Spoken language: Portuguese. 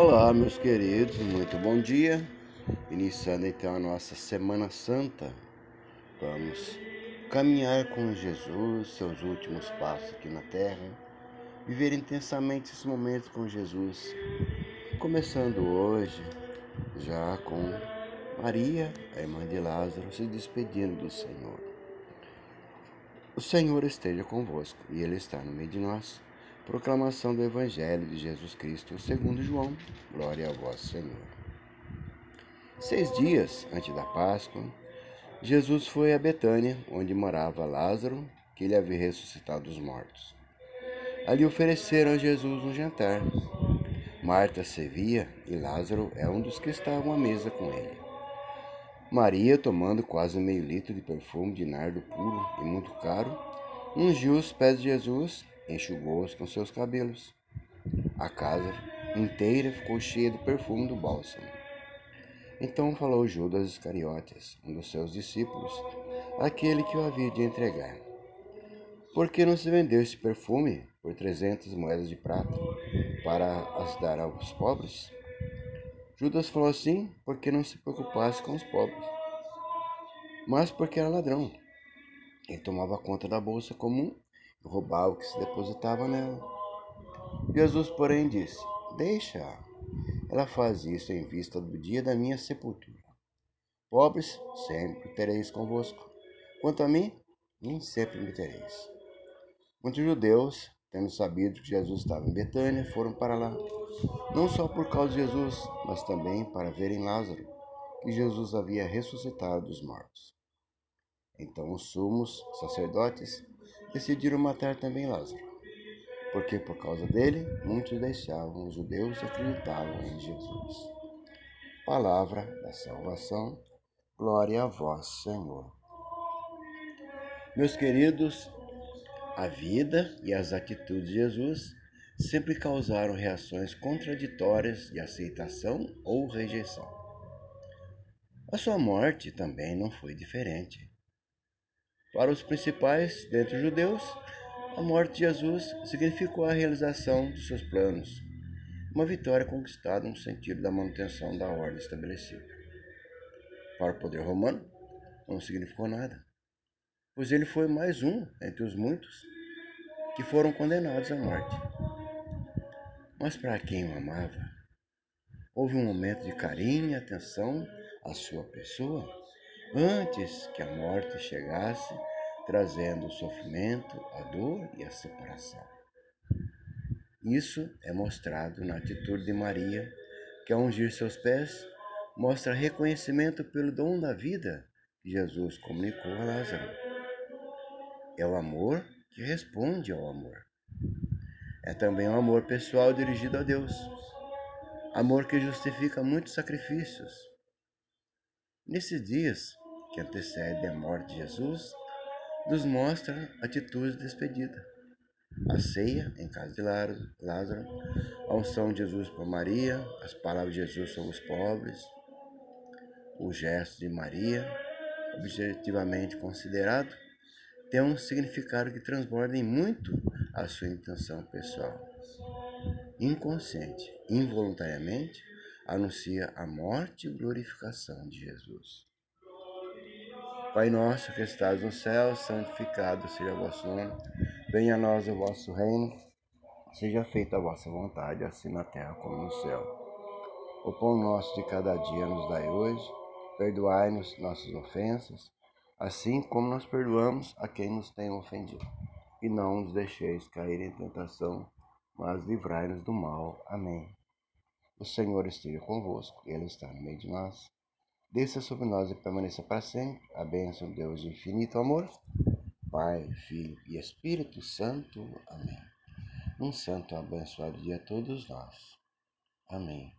Olá, meus queridos, muito bom dia. Iniciando então a nossa Semana Santa, vamos caminhar com Jesus, seus últimos passos aqui na terra, viver intensamente esse momento com Jesus. Começando hoje, já com Maria, a irmã de Lázaro, se despedindo do Senhor. O Senhor esteja convosco e Ele está no meio de nós. Proclamação do Evangelho de Jesus Cristo segundo João. Glória a vós, Senhor. Seis dias antes da Páscoa, Jesus foi a Betânia, onde morava Lázaro, que ele havia ressuscitado dos mortos. Ali ofereceram a Jesus um jantar. Marta servia e Lázaro é um dos que estavam à mesa com ele. Maria, tomando quase meio litro de perfume de nardo puro e muito caro, ungiu os pés de Jesus enxugou-os com seus cabelos. A casa inteira ficou cheia do perfume do bálsamo. Então falou Judas Iscariotes, um dos seus discípulos, aquele que o havia de entregar. Por que não se vendeu esse perfume por trezentas moedas de prata para as dar aos pobres? Judas falou assim porque não se preocupasse com os pobres, mas porque era ladrão. Ele tomava conta da bolsa comum roubava o que se depositava nela. Jesus, porém, disse: Deixa, ela faz isso em vista do dia da minha sepultura. Pobres sempre tereis convosco. Quanto a mim, nem sempre me tereis. Muitos judeus, tendo sabido que Jesus estava em Betânia, foram para lá, não só por causa de Jesus, mas também para verem Lázaro, que Jesus havia ressuscitado dos mortos. Então os sumos sacerdotes decidiram matar também Lázaro, porque por causa dele muitos deixavam os judeus e acreditavam em Jesus. Palavra da salvação, glória a vós, Senhor. Meus queridos, a vida e as atitudes de Jesus sempre causaram reações contraditórias de aceitação ou rejeição. A sua morte também não foi diferente. Para os principais dentre os judeus, a morte de Jesus significou a realização dos seus planos, uma vitória conquistada no sentido da manutenção da ordem estabelecida. Para o poder romano, não significou nada, pois ele foi mais um entre os muitos que foram condenados à morte. Mas para quem o amava, houve um momento de carinho e atenção à sua pessoa antes que a morte chegasse trazendo o sofrimento, a dor e a separação. Isso é mostrado na atitude de Maria, que ao ungir seus pés, mostra reconhecimento pelo dom da vida que Jesus comunicou a Lázaro. É o amor que responde ao amor. É também o um amor pessoal dirigido a Deus. Amor que justifica muitos sacrifícios. Nesses dias que antecedem a morte de Jesus, nos mostra atitudes de despedida. A ceia em casa de Lázaro, a unção de Jesus por Maria, as palavras de Jesus sobre os pobres, o gesto de Maria, objetivamente considerado, tem um significado que transborda em muito a sua intenção pessoal. Inconsciente, involuntariamente, anuncia a morte e glorificação de Jesus. Pai nosso que estás no céu, santificado seja o vosso nome. Venha a nós o vosso reino. Seja feita a vossa vontade, assim na terra como no céu. O pão nosso de cada dia nos dai hoje. Perdoai-nos nossas ofensas, assim como nós perdoamos a quem nos tem ofendido. E não nos deixeis cair em tentação, mas livrai-nos do mal. Amém. O Senhor esteja convosco, Ele está no meio de nós. Desça sobre nós e permaneça para sempre a bênção de Deus de infinito amor, Pai, Filho e Espírito Santo. Amém. Um santo abençoado dia a todos nós. Amém.